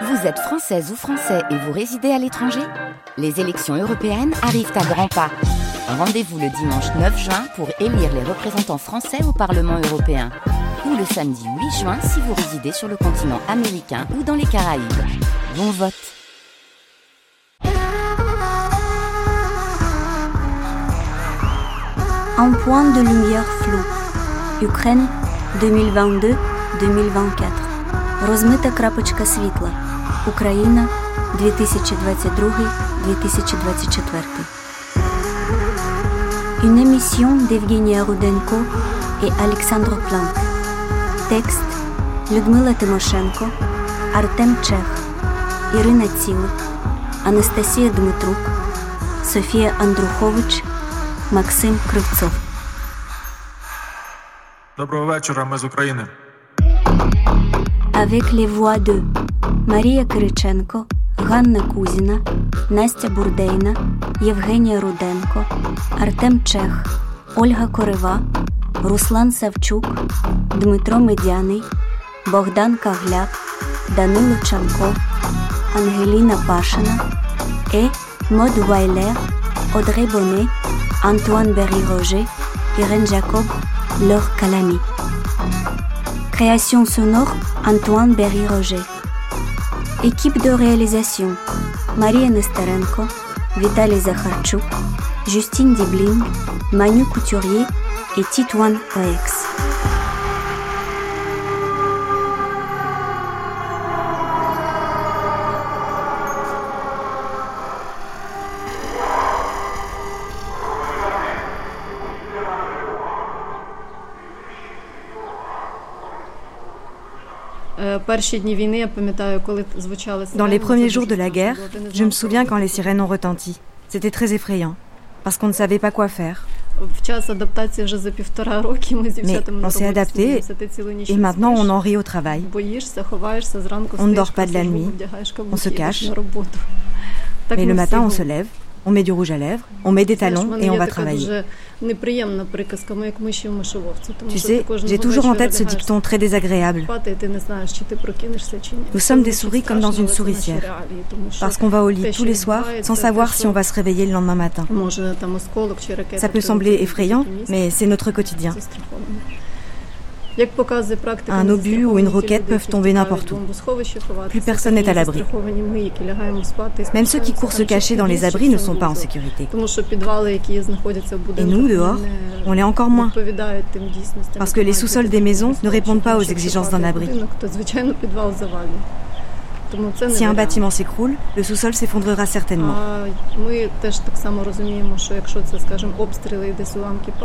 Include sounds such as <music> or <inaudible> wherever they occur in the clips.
Vous êtes française ou français et vous résidez à l'étranger Les élections européennes arrivent à grands pas. Rendez-vous le dimanche 9 juin pour élire les représentants français au Parlement européen. Ou le samedi 8 juin si vous résidez sur le continent américain ou dans les Caraïbes. Bon vote Un point de lumière flou. Ukraine 2022-2024. Розмита крапочка світла. Україна 2022-2024. Une émission d'Evgenia Rudenko et Alexandre Planck. Texte Людмила Тимошенко, Артем Чех, Ірина Цілик, Анастасія Дмитрук, Софія Андрухович, Максим Кривцов. Доброго вечора, ми з України. Avec les voix de Марія Кириченко, Ганна Кузіна, Настя Бурдейна, Євгенія Руденко, Артем Чех, Ольга Корива, Руслан Савчук, Дмитро Медяний, Богдан Кагляк, Данило Чанко, Ангеліна Пашина, et Maud Weiler, Audrey Bonnet, Antoine Berry-Roger, Irène Jacob, Laure Calamy. Création sonore Antoine Berry-Roger. Équipe de réalisation Maria Nesterenko, Vitaly Zakharchuk, Justine Dibling, Manu Couturier et Titouane Oex. Dans les premiers jours de la guerre, je me souviens quand les sirènes ont retenti. C'était très effrayant, parce qu'on ne savait pas quoi faire. Mais on s'est adapté et maintenant on en rit au travail. On ne dort pas de la nuit, on se cache. Mais le matin on se lève, on met du rouge à lèvres, on met des talons et on va travailler. Tu sais, j'ai toujours en tête ce dicton très désagréable. Nous sommes des souris comme dans une souricière, parce qu'on va au lit tous les soirs sans savoir si on va se réveiller le lendemain matin. Ça peut sembler effrayant, mais c'est notre quotidien. Un obus ou une roquette peuvent tomber n'importe où. Plus personne n'est à l'abri. Même ceux qui courent se cacher dans les abris ne sont pas en sécurité. Et nous, dehors, on l'est encore moins. Parce que les sous-sols des maisons ne répondent pas aux exigences d'un abri. Si un bâtiment s'écroule, le sous-sol s'effondrera certainement.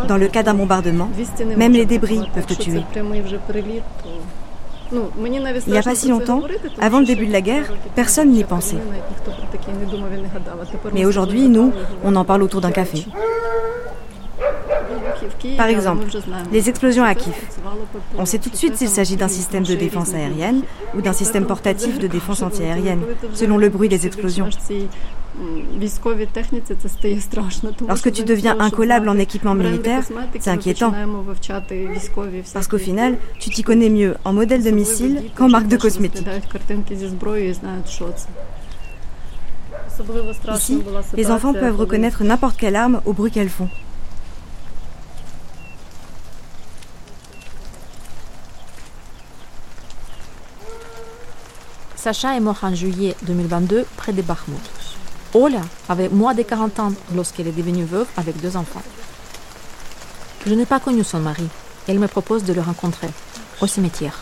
Dans le cas d'un bombardement, même les débris peuvent te tuer. Il n'y a pas si longtemps, avant le début de la guerre, personne n'y pensait. Mais aujourd'hui, nous, on en parle autour d'un café. Par exemple, les explosions à Kiev. On sait tout de suite s'il s'agit d'un système de défense aérienne ou d'un système portatif de défense antiaérienne, selon le bruit des explosions. Lorsque tu deviens incollable en équipement militaire, c'est inquiétant. Parce qu'au final, tu t'y connais mieux en modèle de missile qu'en marque de cosmétiques. Ici, les enfants peuvent reconnaître n'importe quelle arme au bruit qu'elles font. Sacha est mort en juillet 2022 près de Bakhmut. Ola avait moins de 40 ans lorsqu'elle est devenue veuve avec deux enfants. Je n'ai pas connu son mari. Elle me propose de le rencontrer au cimetière.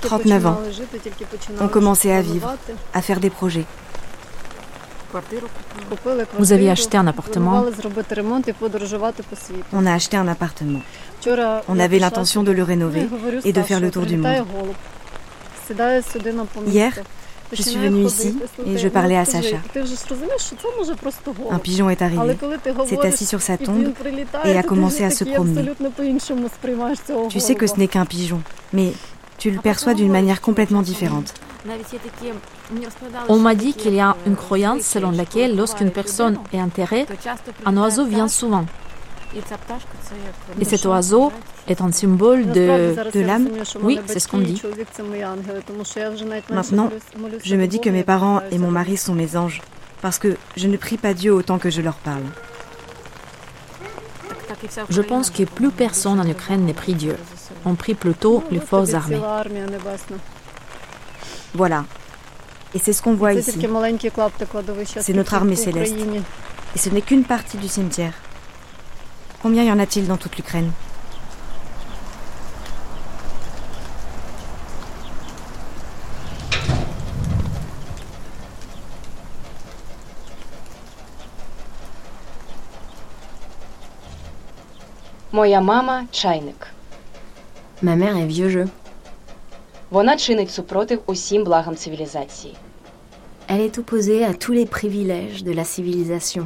39 ans. On commençait à vivre, à faire des projets. Vous avez acheté un appartement. On a acheté un appartement. On avait l'intention de le rénover et de faire le tour du monde. Hier, je suis venue ici et je parlais à Sacha. Un pigeon est arrivé, s'est assis sur sa tombe et a commencé à se promener. Tu sais que ce n'est qu'un pigeon, mais tu le perçois d'une manière complètement différente. On m'a dit qu'il y a une croyance selon laquelle lorsqu'une personne est enterrée, un oiseau vient souvent. Et cet oiseau est un symbole de... De l'âme Oui, c'est ce qu'on dit. Maintenant, je me dis que mes parents et mon mari sont mes anges, parce que je ne prie pas Dieu autant que je leur parle. Je pense que plus personne en Ukraine ne prie Dieu On prie plutôt les forces armées. Voilà. Et c'est ce qu'on voit ici. C'est notre armée céleste. Et ce n'est qu'une partie du cimetière. Combien y en a-t-il dans toute l'Ukraine Моя мама чайник. Ma mère est vieux jeu. Вона чинить супротив усім благам цивілізації. Elle est opposée à tous les privilèges de la civilisation.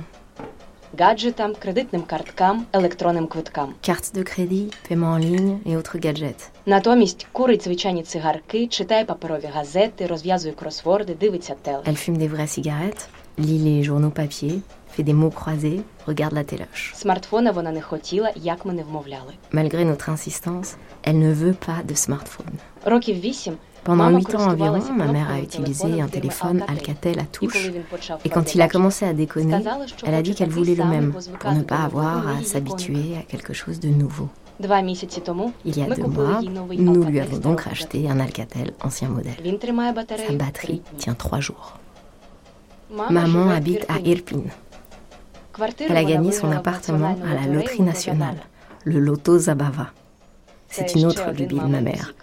Гаджетам, кредитним карткам, електронним квиткам. Cartes de crédit, paiement en ligne et autres gadgets. Натомість курить звичайні цигарки, читає паперові газети, розв'язує кросворди, дивиться теле. Elle fume des vraies cigarettes, lit les journaux papier, fait des mots croisés, regarde la téloche. Malgré notre insistance, elle ne veut pas de smartphone. Pendant huit ans environ, ma mère a utilisé un téléphone Alcatel à touche. Et quand il a commencé à déconner, elle a dit qu'elle voulait le même, pour ne pas avoir à s'habituer à quelque chose de nouveau. Il y a deux mois, nous lui avons donc racheté un Alcatel ancien modèle. Sa batterie tient trois jours. Maman habite à Irpin, elle a gagné son appartement à la loterie nationale, le loto Zabava. C'est une autre lubie de ma mère.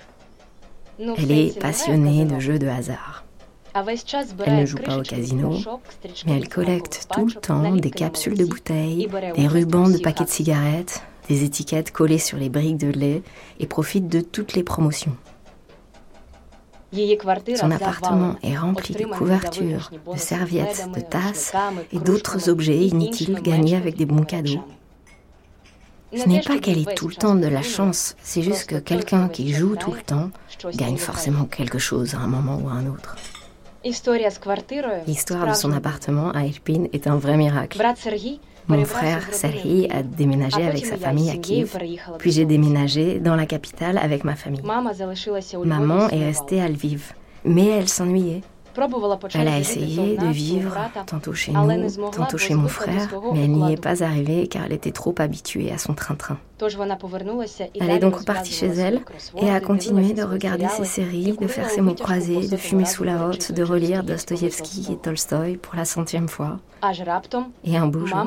Elle est passionnée de jeux de hasard. Elle ne joue pas au casino, mais elle collecte tout le temps des capsules de bouteilles, des rubans de paquets de cigarettes, des étiquettes collées sur les briques de lait et profite de toutes les promotions. Son appartement est rempli de couvertures, de serviettes, de tasses et d'autres objets inutiles gagnés avec des bons cadeaux. Ce n'est pas qu'elle ait tout le temps de la chance, c'est juste que quelqu'un qui joue tout le temps gagne forcément quelque chose à un moment ou à un autre. L'histoire de son appartement à Irpin est un vrai miracle. Mon frère Serhi a déménagé avec sa famille à Kiev, puis j'ai déménagé dans la capitale avec ma famille. Maman est restée à Lviv, mais elle s'ennuyait. Elle a essayé de vivre tantôt chez nous, tantôt chez mon frère, mais elle n'y est pas arrivée car elle était trop habituée à son train-train. Elle est donc repartie chez elle et a continué de regarder ses séries, de faire ses mots croisés, de fumer sous la hotte, de relire Dostoïevski et Tolstoï pour la centième fois. Et un beau jour,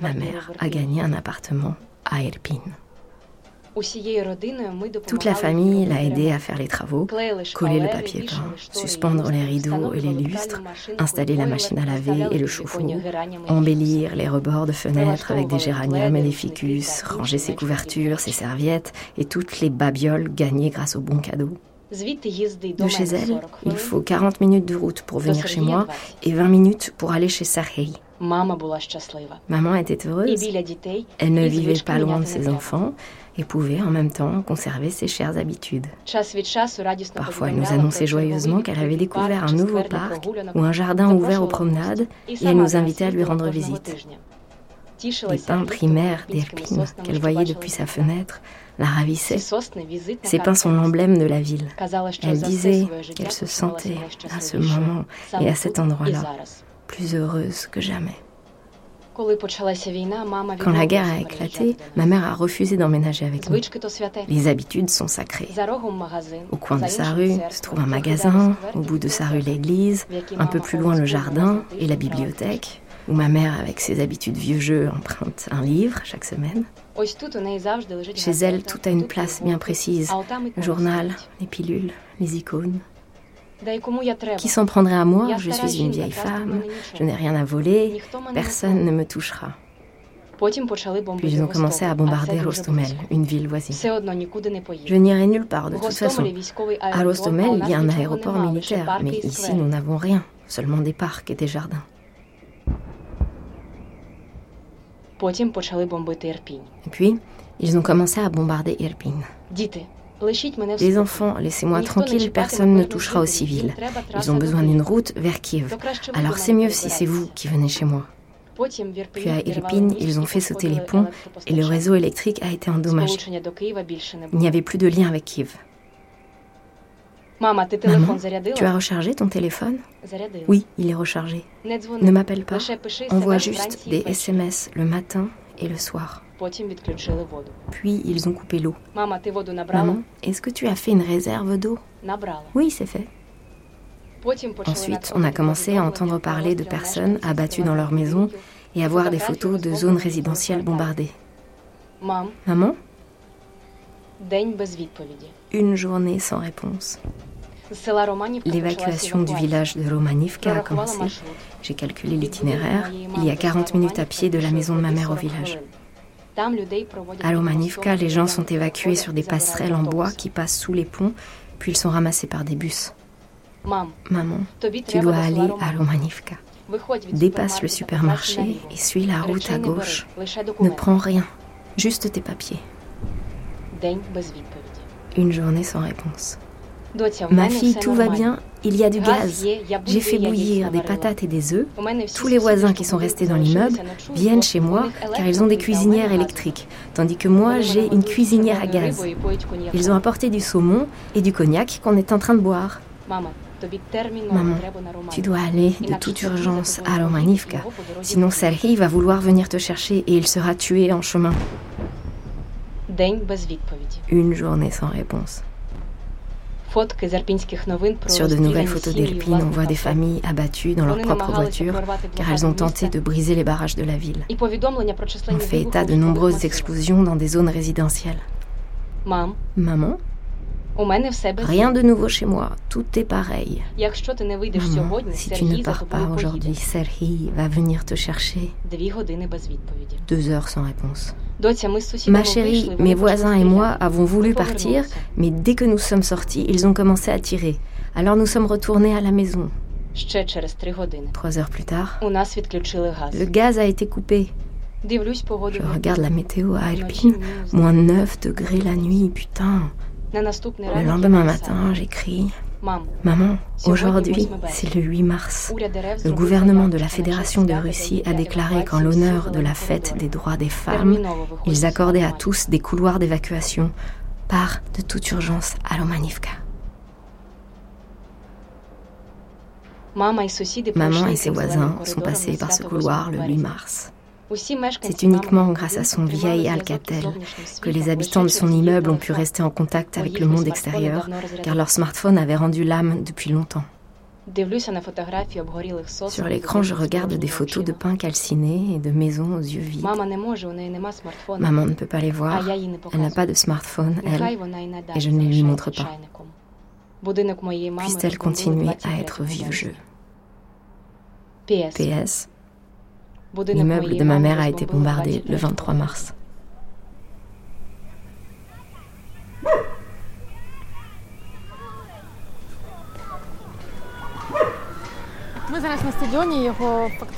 ma mère a gagné un appartement à Irpine. Toute la famille l'a aidé à faire les travaux, coller le papier peint, suspendre les rideaux et les lustres, installer la machine à laver et le chauffe-eau, embellir les rebords de fenêtres avec des géraniums et des ficus, ranger ses couvertures, ses serviettes et toutes les babioles gagnées grâce aux bons cadeaux. De chez elle, il faut 40 minutes de route pour venir chez moi et 20 minutes pour aller chez Sarhei. Maman était heureuse. Elle ne vivait pas loin de ses enfants et pouvait en même temps conserver ses chères habitudes. Parfois, elle nous annonçait joyeusement qu'elle avait découvert un nouveau parc ou un jardin ouvert aux promenades et elle nous invitait à lui rendre visite. Les pins primaires d'Irpine qu'elle voyait depuis sa fenêtre la ravissaient. Ces pins sont l'emblème de la ville. Elle disait qu'elle se sentait à ce moment et à cet endroit-là plus heureuse que jamais. Quand la guerre a éclaté, ma mère a refusé d'emménager avec nous. Les habitudes sont sacrées. Au coin de sa rue se trouve un magasin, au bout de sa rue l'église, un peu plus loin le jardin et la bibliothèque, où ma mère, avec ses habitudes vieux jeu, emprunte un livre chaque semaine. Chez elle, tout a une place bien précise. Journal, les pilules, les icônes. Qui s'en prendrait à moi Je suis une vieille femme, je n'ai rien à voler, personne ne me touchera. Puis ils ont commencé à bombarder Rostomel, une ville voisine? Je n'irai nulle part de toute façon. À Rostomel, il y a un aéroport militaire, mais ici nous n'avons rien, seulement des parcs et des jardins. Puis ils ont commencé à bombarder Irpin? Les enfants, laissez-moi tranquille, personne ne touchera aux civils. Ils ont besoin d'une route vers Kiev. Alors c'est mieux si c'est vous qui venez chez moi. Puis à Irpin, ils ont fait sauter les ponts et le réseau électrique a été endommagé. Il n'y avait plus de lien avec Kiev. Maman, tu as rechargé ton téléphone? Oui, il est rechargé. Ne m'appelle pas. Envoie juste des SMS le matin et le soir. Puis ils ont coupé l'eau. Maman, est-ce que tu as fait une réserve d'eau? Oui, c'est fait. Ensuite, on a commencé à entendre parler de personnes abattues dans leur maison et à voir des photos de zones résidentielles bombardées. Maman? Une journée sans réponse. L'évacuation du village de Romanivka a commencé. J'ai calculé l'itinéraire. Il y a 40 minutes à pied de la maison de ma mère au village. À Romanivka, les gens sont évacués sur des passerelles en bois qui passent sous les ponts, puis ils sont ramassés par des bus. Maman, tu dois aller à Romanivka. Dépasse le supermarché et suis la route à gauche. Ne prends rien, juste tes papiers. Une journée sans réponse. Ma fille, tout va bien, il y a du gaz. J'ai fait bouillir des patates et des œufs. Tous les voisins qui sont restés dans l'immeuble viennent chez moi car ils ont des cuisinières électriques, tandis que moi j'ai une cuisinière à gaz. Ils ont apporté du saumon et du cognac qu'on est en train de boire. Maman, tu dois aller de toute urgence à Romanivka, sinon Serhii va vouloir venir te chercher et il sera tué en chemin. Une journée sans réponse. Sur de nouvelles photos d'Irpin, on voit des familles abattues dans leur propre voiture car elles ont tenté de briser les barrages de la ville. On fait état de nombreuses explosions dans des zones résidentielles. Maman Rien de nouveau chez moi, tout est pareil. Maman, si tu ne pars pas aujourd'hui, Serhi va venir te chercher. Deux heures sans réponse. Ma chérie, mes voisins et moi avons voulu partir, mais dès que nous sommes sortis, ils ont commencé à tirer. Alors nous sommes retournés à la maison. Trois heures plus tard, le gaz a été coupé. Je regarde la météo à Alpine, moins 9 degrés la nuit, putain. Le lendemain matin, j'écris Maman, aujourd'hui, c'est le 8 mars. Le gouvernement de la Fédération de Russie a déclaré qu'en l'honneur de la fête des droits des femmes, ils accordaient à tous des couloirs d'évacuation par de toute urgence à Lomanivka. Maman et ses voisins sont passés par ce couloir le 8 mars. C'est uniquement grâce à son vieil Alcatel que les habitants de son immeuble ont pu rester en contact avec le monde extérieur, car leur smartphone avait rendu l'âme depuis longtemps. Sur l'écran, je regarde des photos de pain calcinés et de maisons aux yeux vides. Maman ne peut pas les voir. Elle n'a pas de smartphone, elle, et je ne lui montre pas. Puisse-t-elle continuer à être vieux jeu PS. L'immeuble de ma mère a été bombardé le 23 mars.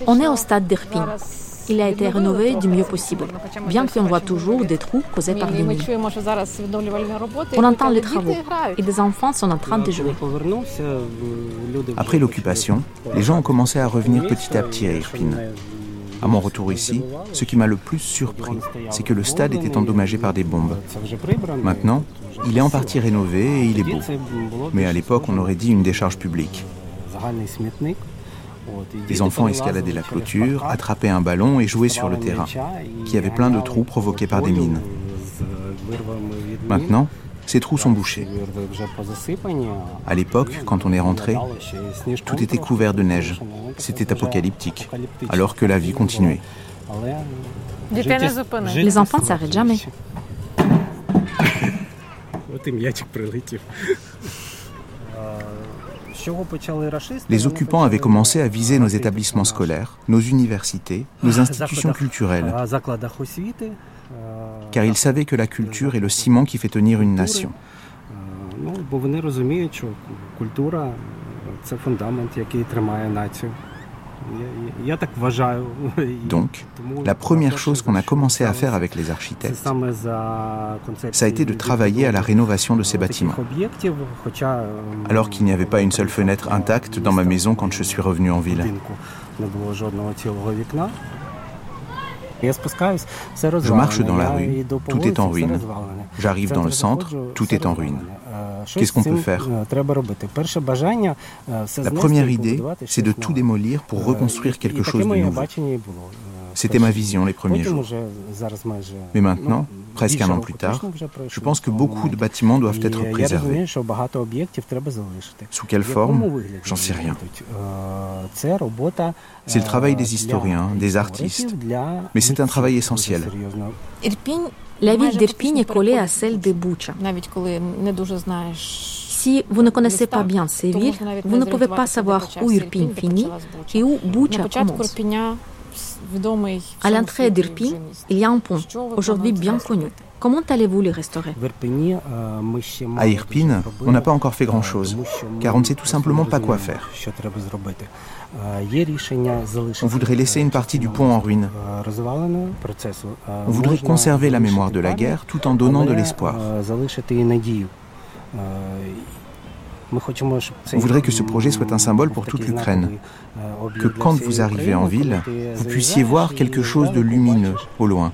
On est au stade d'Irpin. Il a été rénové du mieux possible, bien qu'on voit toujours des trous causés par des mines. On entend les travaux et des enfants sont en train de jouer. Après l'occupation, les gens ont commencé à revenir petit à petit à Irpin. À mon retour ici, ce qui m'a le plus surpris, c'est que le stade était endommagé par des bombes. Maintenant, il est en partie rénové et il est beau. Mais à l'époque, on aurait dit une décharge publique. Les enfants escaladaient la clôture, attrapaient un ballon et jouaient sur le terrain, qui avait plein de trous provoqués par des mines. Maintenant, ces trous sont bouchés. À l'époque, quand on est rentré, tout était couvert de neige. C'était apocalyptique, alors que la vie continuait. Les enfants ne s'arrêtent jamais. Les occupants avaient commencé à viser nos établissements scolaires, nos universités, nos institutions culturelles. Car ils savaient que la culture est le ciment qui fait tenir une nation. Donc, la première chose qu'on a commencé à faire avec les architectes, ça a été de travailler à la rénovation de ces bâtiments. Alors qu'il n'y avait pas une seule fenêtre intacte dans ma maison quand je suis revenu en ville. Je marche dans la rue, tout est en ruine. J'arrive dans le centre, tout est en ruine. Qu'est-ce qu'on peut faire? La première idée, c'est de tout démolir pour reconstruire quelque chose de nouveau. C'était ma vision les premiers jours. Mais maintenant, presque un an plus tard, je pense que beaucoup de bâtiments doivent être préservés. Sous quelle forme? J'en sais rien. C'est le travail des historiens, des artistes, mais c'est un travail essentiel. La ville d'Irpin est collée à celle de Bucha. Si vous ne connaissez pas bien ces villes, vous ne pouvez pas savoir où Irpin finit et où Bucha commence. À l'entrée d'Irpin, il y a un pont, aujourd'hui bien connu. Comment allez-vous le restaurer À Irpin, on n'a pas encore fait grand-chose, car on ne sait tout simplement pas quoi faire. On voudrait laisser une partie du pont en ruine. On voudrait conserver la mémoire de la guerre tout en donnant de l'espoir. On voudrait que ce projet soit un symbole pour toute l'Ukraine, que quand vous arrivez en ville, vous puissiez voir quelque chose de lumineux au loin.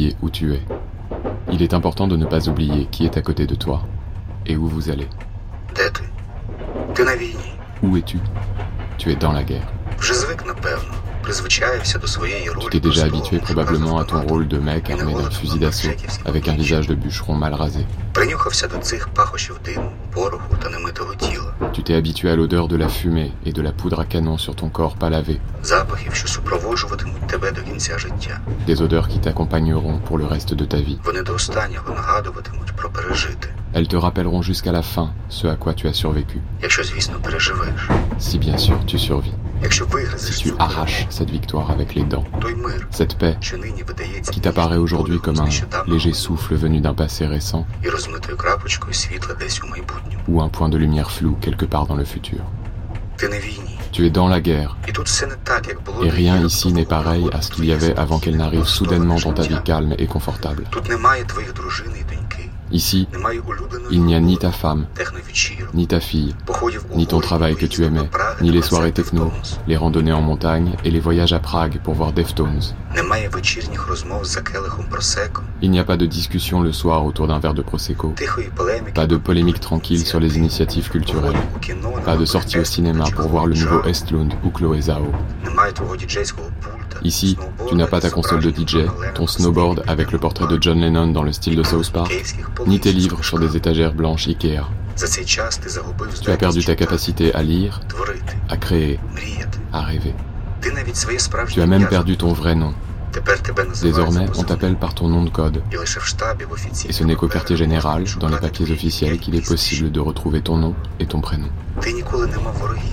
Oublier où tu es. Il est important de ne pas oublier qui est à côté de toi et où vous allez. Où es-tu? Tu es dans la guerre. Tu t'es déjà habitué probablement à ton rôle de mec armé d'un fusil d'assaut, avec un visage de bûcheron mal rasé. Tu t'es habitué à l'odeur de la fumée et de la poudre à canon sur ton corps pas lavé. Des odeurs qui t'accompagneront pour le reste de ta vie. Elles te rappelleront jusqu'à la fin ce à quoi tu as survécu. Si bien sûr tu survis. Si tu arraches cette victoire avec les dents, cette paix qui t'apparaît aujourd'hui comme un léger souffle venu d'un passé récent ou un point de lumière flou quelque part dans le futur. Tu es dans la guerre. Et rien ici n'est pareil à ce qu'il y avait avant qu'elle n'arrive soudainement dans ta vie calme et confortable. Ici, il n'y a ni ta femme, ni ta fille, ni ton travail que tu aimais, ni les soirées techno, les randonnées en montagne et les voyages à Prague pour voir Deftones. Il n'y a pas de discussion le soir autour d'un verre de Prosecco, pas de polémique tranquille sur les initiatives culturelles, pas de sortie au cinéma pour voir le nouveau Estlund ou Chloé Zhao. Ici, tu n'as pas ta console de DJ, ton snowboard avec le portrait de John Lennon dans le style de South Park, ni tes livres sur des étagères blanches Ikea. Tu as perdu ta capacité à lire, à créer, à rêver. Tu as même perdu ton vrai nom. Désormais, on t'appelle par ton nom de code. Et ce n'est qu'au quartier général, dans les papiers officiels, qu'il est possible de retrouver ton nom et ton prénom.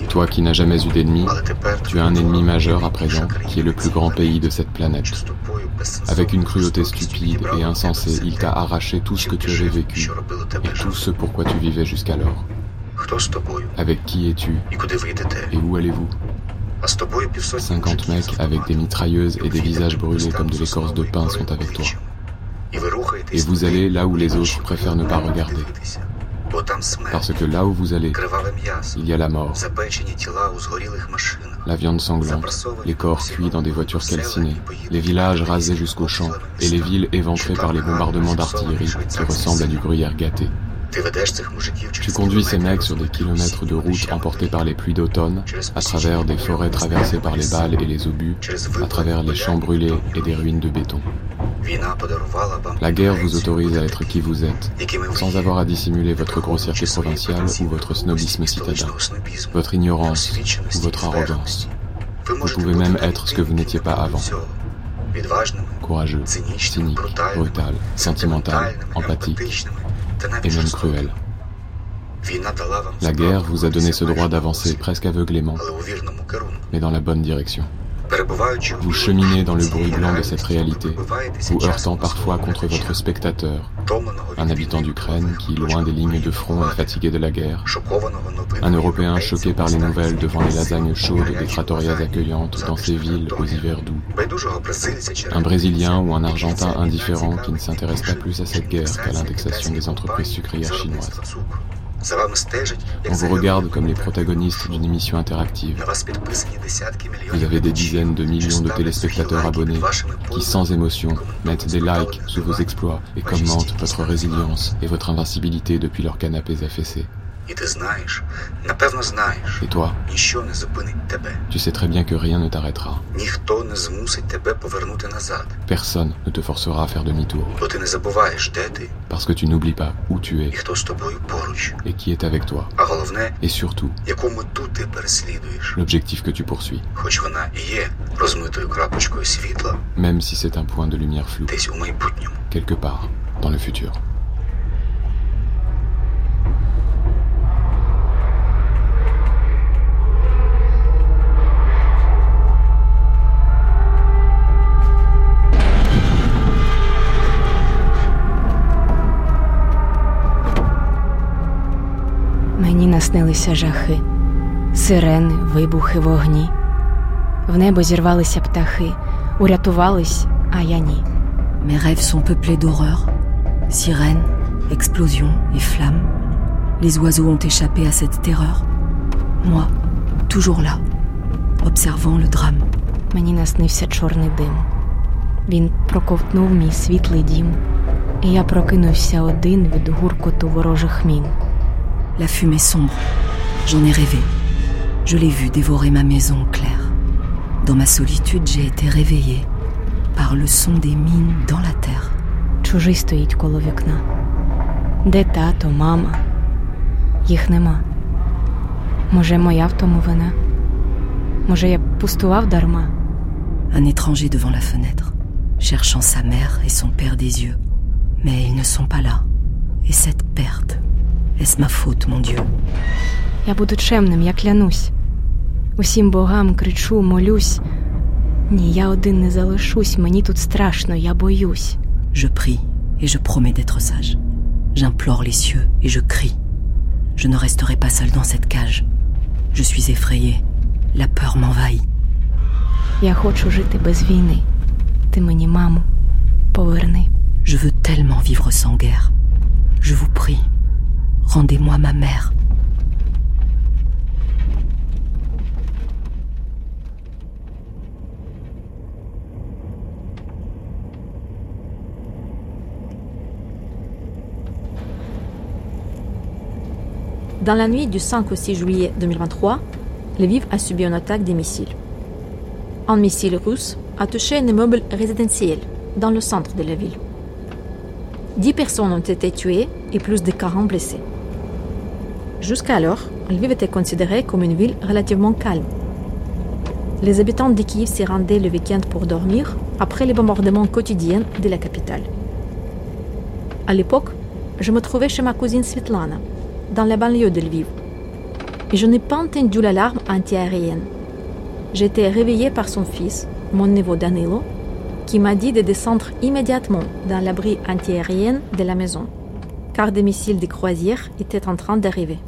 Toi qui n'as jamais eu d'ennemi, tu as un ennemi majeur à présent, qui est le plus grand pays de cette planète. Avec une cruauté stupide et insensée, il t'a arraché tout ce que tu avais vécu et tout ce pourquoi tu vivais jusqu'alors. Avec qui es-tu? Et où allez-vous? 50 mecs avec des mitrailleuses et des visages brûlés comme de l'écorce de pain sont avec toi. Et vous allez là où les autres préfèrent ne pas regarder. Parce que là où vous allez, il y a la mort. La viande sanglante, les corps cuits dans des voitures calcinées, les villages rasés jusqu'aux champs et les villes éventrées par les bombardements d'artillerie qui ressemblent à du gruyère gâté. Tu conduis ces mecs sur des kilomètres de route emportés par les pluies d'automne, à travers des forêts traversées par les balles et les obus, à travers les champs brûlés et des ruines de béton. La guerre vous autorise à être qui vous êtes, sans avoir à dissimuler votre grossièreté provinciale ou votre snobisme citadin, votre ignorance ou votre arrogance. Vous pouvez même être ce que vous n'étiez pas avant. Courageux, cynique, brutal, sentimental, empathique et même cruel. La guerre vous a donné ce droit d'avancer presque aveuglément, mais dans la bonne direction. Vous cheminez dans le bruit blanc de cette réalité, vous heurtant parfois contre votre spectateur, un habitant d'Ukraine qui, loin des lignes de front, est fatigué de la guerre, un Européen choqué par les nouvelles devant les lasagnes chaudes des trattorias accueillantes dans ces villes aux hivers doux, un Brésilien ou un Argentin indifférent qui ne s'intéresse pas plus à cette guerre qu'à l'indexation des entreprises sucrières chinoises. On vous regarde comme les protagonistes d'une émission interactive. Vous avez des dizaines de millions de téléspectateurs abonnés qui, sans émotion, mettent des likes sous vos exploits et commentent votre résilience et votre invincibilité depuis leurs canapés affaissés. Et toi, tu sais très bien que rien ne t'arrêtera. Personne ne te forcera à faire demi-tour. Parce que tu n'oublies pas où tu es. Et qui est avec toi. Et surtout, l'objectif que tu poursuis. Même si c'est un point de lumière flou, quelque part dans le futur. Наснилися жахи, сирени, вибухи, вогні. В небо зірвалися птахи, урятувались, а я ні. Mes rêves sont peuplés d'horreurs, sirènes, explosions et flammes. Les oiseaux ont échappé à cette terreur. Moi, toujours là, observant le drame. Мені наснився чорний дим. Він проковтнув мій світлий дім, і я прокинувся один від гуркоту ворожих мін. La fumée sombre. J'en ai rêvé. Je l'ai vu dévorer ma maison claire. Dans ma solitude, j'ai été réveillée par le son des mines dans la terre. Чужий стоїть коло вікна. Де тато, мама? Їх нема. Може, моя в тому вина? Може, я пустував дарма? Un étranger devant la fenêtre, cherchant sa mère et son père des yeux. Mais ils ne sont pas là. Et cette perte, est-ce ma faute, mon Dieu Я буду чемним, я клянусь. Усім богам кричу, молюсь. Ні, я один не залишусь, мені тут страшно, я боюсь. Je prie et je promets d'être sage. J'implore les cieux et je crie. Je ne resterai pas seul dans cette cage. Je suis effrayée. La peur m'envahit. Я хочу жити без війни. Ти мені, маму, поверни. Je veux tellement vivre sans guerre. Je vous prie, rendez-moi ma mère. Dans la nuit du 5 au 6 juillet 2023, Lviv a subi une attaque des missiles. Un missile russe a touché un immeuble résidentiel dans le centre de la ville. Dix personnes ont été tuées et plus de 40 blessés. Jusqu'alors, Lviv était considérée comme une ville relativement calme. Les habitants de Kiev s'y rendaient le week-end pour dormir après les bombardements quotidiens de la capitale. À l'époque, je me trouvais chez ma cousine Svetlana, dans la banlieue de Lviv. Et je n'ai pas entendu l'alarme antiaérienne. Été réveillée par son fils, mon neveu Danilo, qui m'a dit de descendre immédiatement dans l'abri antiaérien de la maison, car des missiles de croisière étaient en train d'arriver.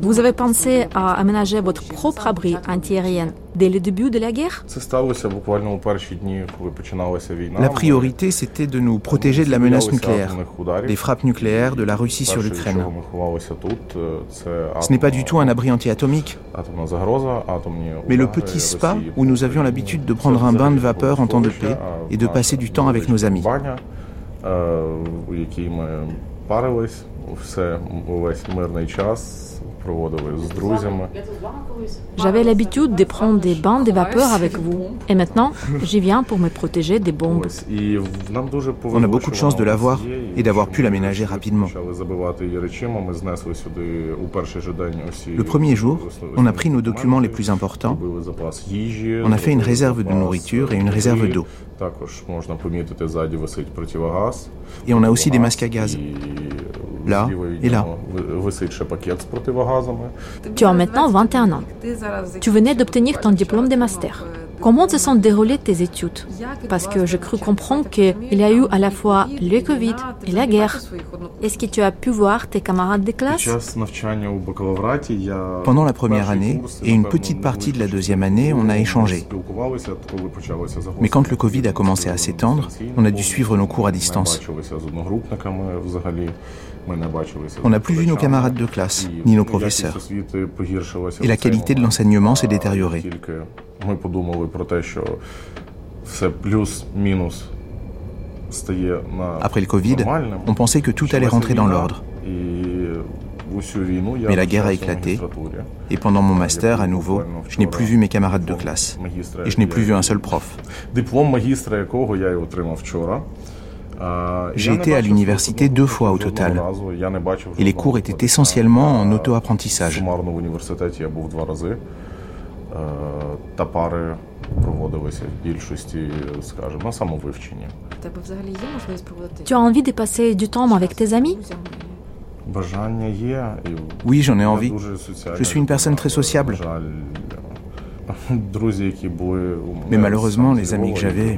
Vous avez pensé à aménager votre propre abri antiaérien dès le début de la guerre? La priorité, c'était de nous protéger de la menace nucléaire, des frappes nucléaires de la Russie sur l'Ukraine. Ce n'est pas du tout un abri anti-atomique, mais le petit spa où nous avions l'habitude de prendre un bain de vapeur en temps de paix et de passer du temps avec nos amis. Е, В якій ми парились все увесь мирний час проводили з друзями. J'avais l'habitude de prendre des bains de vapeur avec vous. Et maintenant, j'y viens pour me protéger des bombes. On a beaucoup de chance de l'avoir et d'avoir pu l'aménager rapidement. Le premier jour, on a pris nos documents les plus importants. On a fait une réserve de nourriture et une réserve d'eau. Et on a aussi des masques à gaz. Là et là. Tu as maintenant 21 ans. Tu venais d'obtenir ton diplôme de master. Comment se sont déroulées tes études? Parce que je cru comprendre qu'il y a eu à la fois le Covid et la guerre. Est-ce que tu as pu voir tes camarades de classe? Pendant la première année et une petite partie de la deuxième année, on a échangé. Mais quand le Covid a commencé à s'étendre, on a dû suivre nos cours à distance. On n'a plus vu nos camarades de classe, ni nos professeurs. Et la qualité de l'enseignement s'est détériorée. Après le Covid, on pensait que tout allait rentrer dans l'ordre. Mais la guerre a éclaté, et pendant mon master, à nouveau, je n'ai plus vu mes camarades de classe, et je n'ai plus vu un seul prof. J'ai été à l'université deux fois au total, et les cours étaient essentiellement en auto-apprentissage. Tu as envie de passer du temps avec tes amis? Oui, j'en ai envie. Je suis une personne très sociable. <laughs> Mais malheureusement, les amis que j'avais...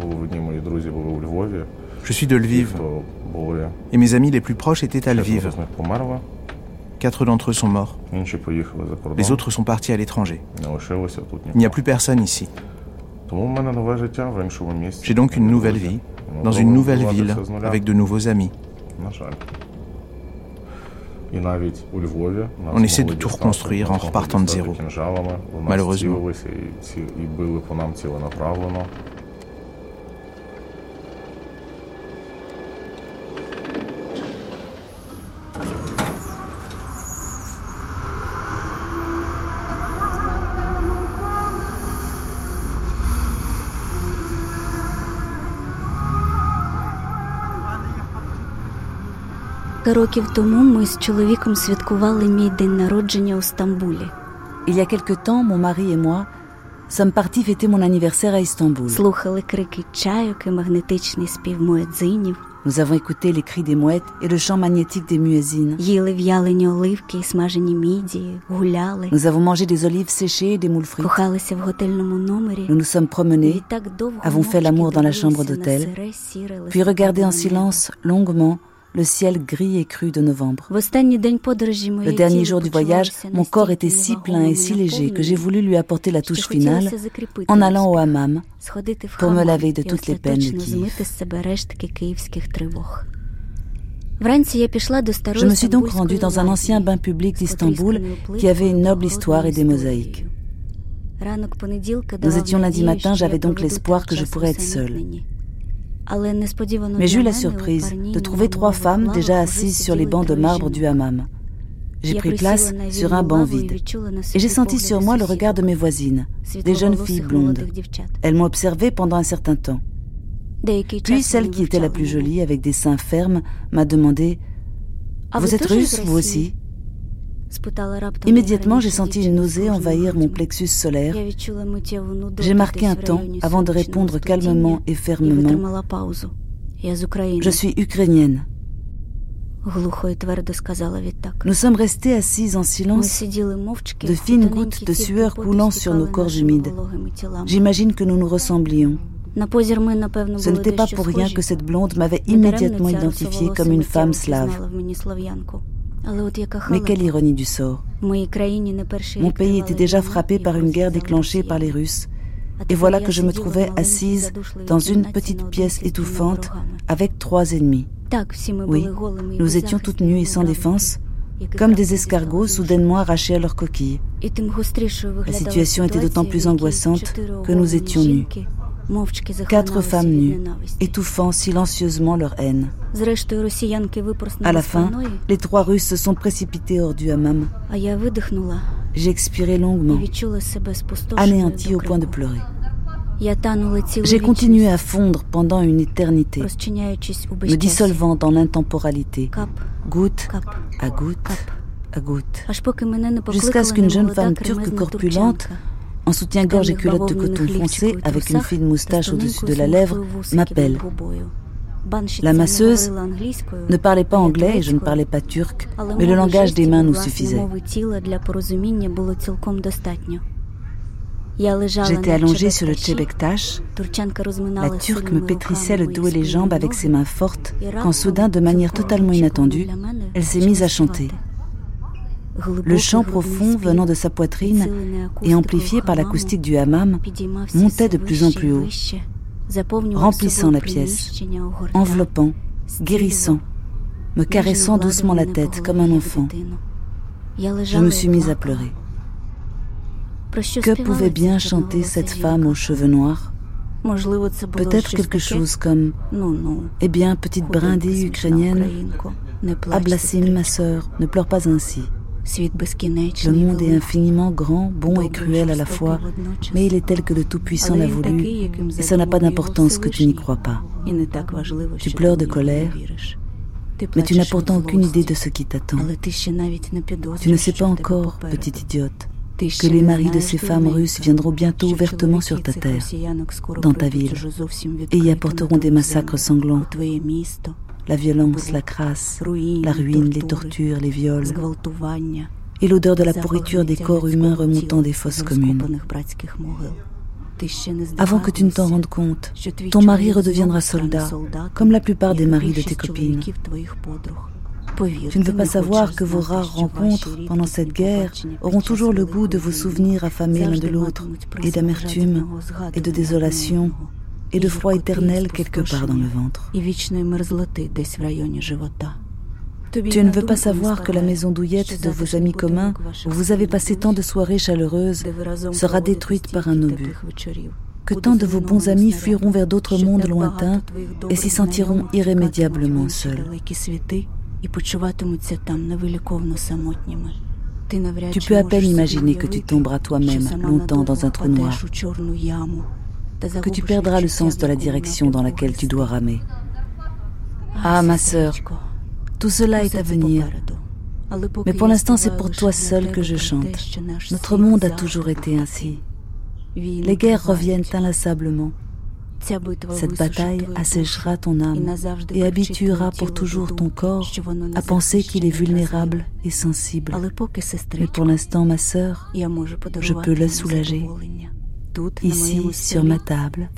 Je suis de Lviv. Et mes amis les plus proches étaient à Lviv. Quatre d'entre eux sont morts. Les autres sont partis à l'étranger. Il n'y a plus personne ici. J'ai donc une nouvelle vie, dans une nouvelle ville, avec de nouveaux amis. On essaie de tout reconstruire en repartant de zéro. Malheureusement. Il y a quelque temps, mon mari et moi sommes partis fêter mon anniversaire à Istanbul. Nous avons écouté les cris des mouettes et le chant magnétique des muezzines. Nous avons mangé des olives séchées et des moules frites. Nous nous sommes promenés, avons fait l'amour dans la chambre d'hôtel, puis regardé en silence longuement le ciel gris et cru de novembre. Le dernier jour du voyage, mon corps était si plein et si léger que j'ai voulu lui apporter la touche finale en allant au hammam pour me laver de toutes les peines de Kiev. Je me suis donc rendue dans un ancien bain public d'Istanbul qui avait une noble histoire et des mosaïques. Nous étions lundi matin, j'avais donc l'espoir que je pourrais être seule. Mais j'eus la surprise de trouver trois femmes déjà assises sur les bancs de marbre du hammam. J'ai pris place sur un banc vide. et j'ai senti sur moi le regard de mes voisines, des jeunes filles blondes. Elles m'ont observé pendant un certain temps. Puis celle qui était la plus jolie, avec des seins fermes, m'a demandé Vous êtes russe, vous aussi? Immédiatement, j'ai senti une nausée envahir mon plexus solaire. J'ai marqué un temps avant de répondre calmement et fermement. Je suis ukrainienne. Nous sommes restés assis en silence, de fines gouttes de sueur coulant sur nos corps humides. J'imagine que nous nous ressemblions. Ce n'était pas pour rien que cette blonde m'avait immédiatement identifiée comme une femme slave. Mais quelle ironie du sort. Mon pays était déjà frappé par une guerre déclenchée par les Russes. Et voilà que je me trouvais assise dans une petite pièce étouffante avec trois ennemis. Oui, nous étions toutes nues et sans défense, comme des escargots soudainement arrachés à leur coquille. La situation était d'autant plus angoissante que nous étions nus. Quatre femmes nues, étouffant silencieusement leur haine. À la fin, les trois Russes se sont précipités hors du hammam. J'ai expiré longuement, anéanti au point de pleurer. J'ai continué à fondre pendant une éternité, me dissolvant dans l'intemporalité, goutte à goutte à goutte, jusqu'à ce qu'une jeune femme turque corpulente, en soutien-gorge et culotte de coton foncé, avec une fine moustache au-dessus de la lèvre, m'appelle. La masseuse ne parlait pas anglais et je ne parlais pas turc, mais le langage des mains nous suffisait. J'étais allongée sur le tchebektash. La turque me pétrissait le dos et les jambes avec ses mains fortes, quand soudain, de manière totalement inattendue, elle s'est mise à chanter. Le chant profond venant de sa poitrine et amplifié par l'acoustique du hammam montait de plus en plus haut, remplissant la pièce, enveloppant, guérissant, me caressant doucement la tête comme un enfant. Je me suis mise à pleurer. Que pouvait bien chanter cette femme aux cheveux noirs? Peut-être quelque chose comme Eh bien, petite brindille ukrainienne, Ablassim, ma sœur, ne pleure pas ainsi. Le monde est infiniment grand, bon et cruel à la fois, mais il est tel que le Tout-Puissant l'a voulu, et ça n'a pas d'importance que tu n'y crois pas. Tu pleures de colère, mais tu n'as pourtant aucune idée de ce qui t'attend. Tu ne sais pas encore, petite idiote, que les maris de ces femmes russes viendront bientôt ouvertement sur ta terre, dans ta ville, et y apporteront des massacres sanglants, la violence, la crasse, la ruine, les tortures, les viols, et l'odeur de la pourriture des corps humains remontant des fosses communes. Avant que tu ne t'en rendes compte, ton mari redeviendra soldat, comme la plupart des maris de tes copines. Tu ne veux pas savoir que vos rares rencontres pendant cette guerre auront toujours le goût de vos souvenirs affamés l'un de l'autre, et d'amertume, et de désolation, et de froid éternel quelque part dans le ventre. Tu ne veux pas savoir que la maison douillette de vos amis communs, où vous avez passé tant de soirées chaleureuses, sera détruite par un obus. Que tant de vos bons amis fuiront vers d'autres mondes lointains et s'y sentiront irrémédiablement seuls. Tu peux à peine imaginer que tu tomberas toi-même longtemps dans un trou noir, que tu perdras le sens de la direction dans laquelle tu dois ramer. Ah, ma sœur, tout cela est à venir. Mais pour l'instant, c'est pour toi seul que je chante. Notre monde a toujours été ainsi. Les guerres reviennent inlassablement. Cette bataille asséchera ton âme et habituera pour toujours ton corps à penser qu'il est vulnérable et sensible. Mais pour l'instant, ma sœur, je peux le soulager. Ici, sur ma table,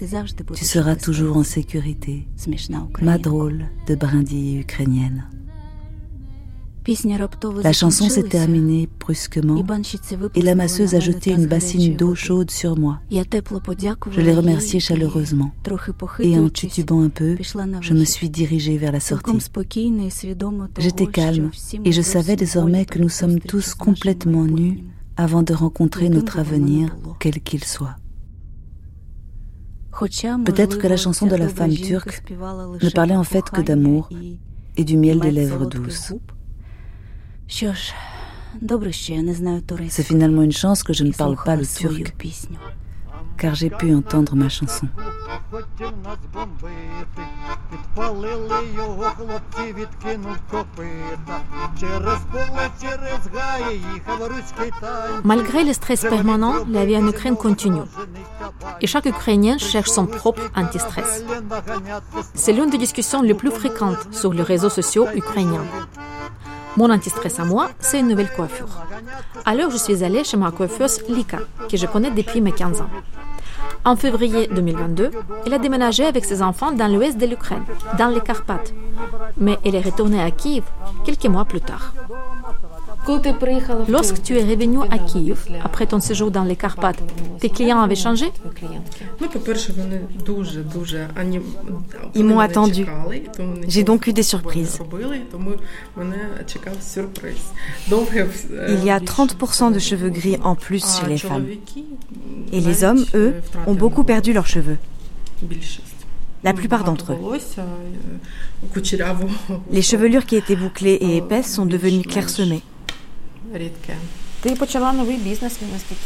tu seras toujours en sécurité. Ma drôle de brindille ukrainienne. La chanson s'est terminée brusquement et la masseuse a jeté une bassine d'eau chaude sur moi. Je l'ai remerciée chaleureusement et en titubant un peu, je me suis dirigée vers la sortie. J'étais calme et je savais désormais que nous sommes tous complètement nus avant de rencontrer notre avenir, quel qu'il soit. Peut-être que la chanson de la femme turque ne parlait en fait que d'amour et du miel des lèvres douces. C'est finalement une chance que je ne parle pas le turc, car j'ai pu entendre ma chanson. Malgré le stress permanent, la vie en Ukraine continue. Et chaque Ukrainien cherche son propre anti-stress. C'est l'une des discussions les plus fréquentes sur les réseaux sociaux ukrainiens. Mon anti-stress à moi, c'est une nouvelle coiffure. Alors, je suis allée chez ma coiffeuse Lika, que je connais depuis mes 15 ans. En février 2022, elle a déménagé avec ses enfants dans l'ouest de l'Ukraine, dans les Carpates. Mais elle est retournée à Kiev quelques mois plus tard. Lorsque tu es revenu à Kiev, après ton séjour dans les Carpates, tes clients avaient changé Ils m'ont attendu. J'ai donc eu des surprises. Il y a 30% de cheveux gris en plus chez les femmes. Et les hommes, eux, ont beaucoup perdu leurs cheveux. La plupart d'entre eux. Les chevelures qui étaient bouclées et épaisses sont devenues clairsemées.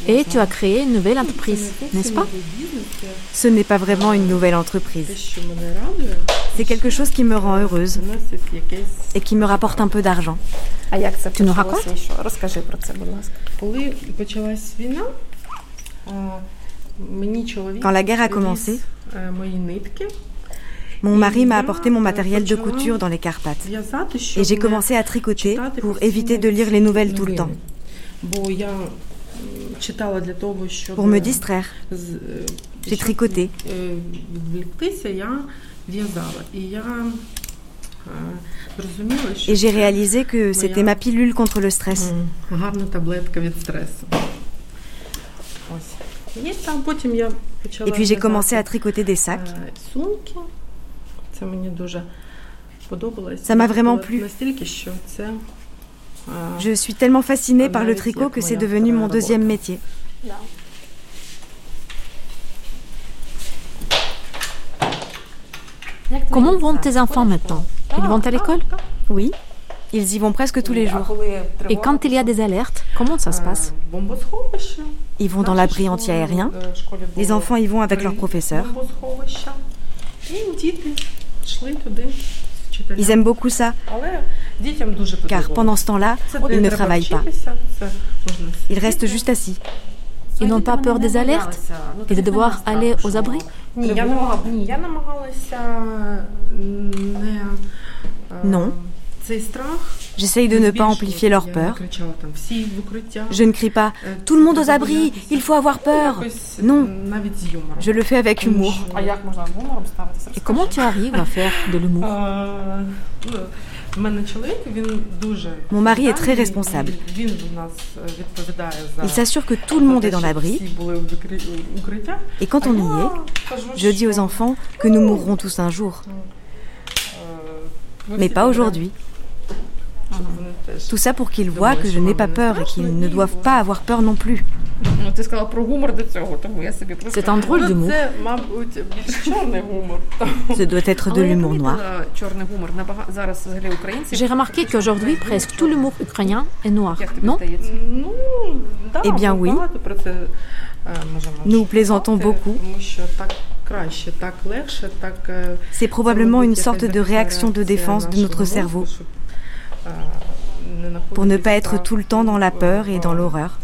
Et tu as créé une nouvelle entreprise, n'est-ce pas? Ce n'est pas vraiment une nouvelle entreprise. C'est quelque chose qui me rend heureuse et qui me rapporte un peu d'argent. Tu nous racontes? Quand la guerre a commencé, mon mari m'a apporté mon matériel de couture dans les Carpates et j'ai commencé à tricoter pour éviter de lire les nouvelles tout le temps. Pour me distraire, j'ai tricoté. Et j'ai réalisé que c'était ma pilule contre le stress. Et puis j'ai commencé à tricoter des sacs. Ça m'a vraiment plu. Je suis tellement fascinée par le tricot que c'est devenu mon deuxième métier. Comment vont tes enfants maintenant? Ils vont à l'école? Oui, ils y vont presque tous les jours. Et quand il y a des alertes, comment ça se passe? Ils vont dans l'abri anti-aérien. Les enfants y vont avec leurs professeurs. Ils aiment beaucoup ça, car pendant ce temps-là, ils ne travaillent pas. Ils restent juste assis. Ils n'ont pas peur des alertes et de devoir aller aux abris? Non. J'essaye de ne pas amplifier leur peur. Je ne crie pas ⁇ Tout le monde aux abris, il faut avoir peur !⁇ Non, je le fais avec humour. Et comment tu arrives à faire de l'humour? Mon mari est très responsable. Il s'assure que tout le monde est dans l'abri. Et quand on y est, je dis aux enfants que nous mourrons tous un jour. Mais pas aujourd'hui. Tout ça pour qu'ils voient que je n'ai pas peur et qu'ils ne doivent pas avoir peur non plus. C'est un drôle d'humour. <laughs> Ce doit être de l'humour noir. J'ai remarqué qu'aujourd'hui, presque tout l'humour ukrainien est noir, non? Eh bien oui. Nous plaisantons beaucoup. C'est probablement une sorte de réaction de défense de notre cerveau pour ne pas être tout le temps dans la peur et dans l'horreur.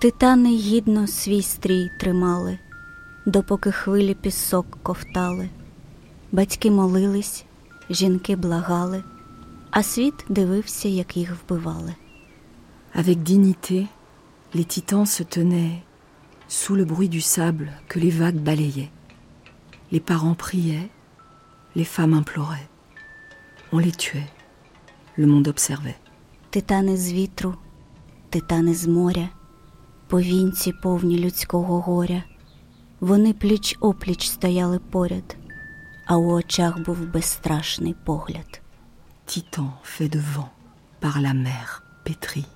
Титани гідно свій стрій тримали, допоки хвилі пісок ковтали. Батьки молились, жінки благали, а світ дивився, як їх вбивали. Avec dignité, les titans se tenaient sous le bruit du sable que les vagues balayaient. Les parents priaient, les femmes imploraient. On les tuait, le monde observait. Титани з вітру, титани з моря, повінці повні людського горя. Вони пліч опліч стояли поряд, а у очах був безстрашний погляд. Titan fait de vent par la mer pétrie,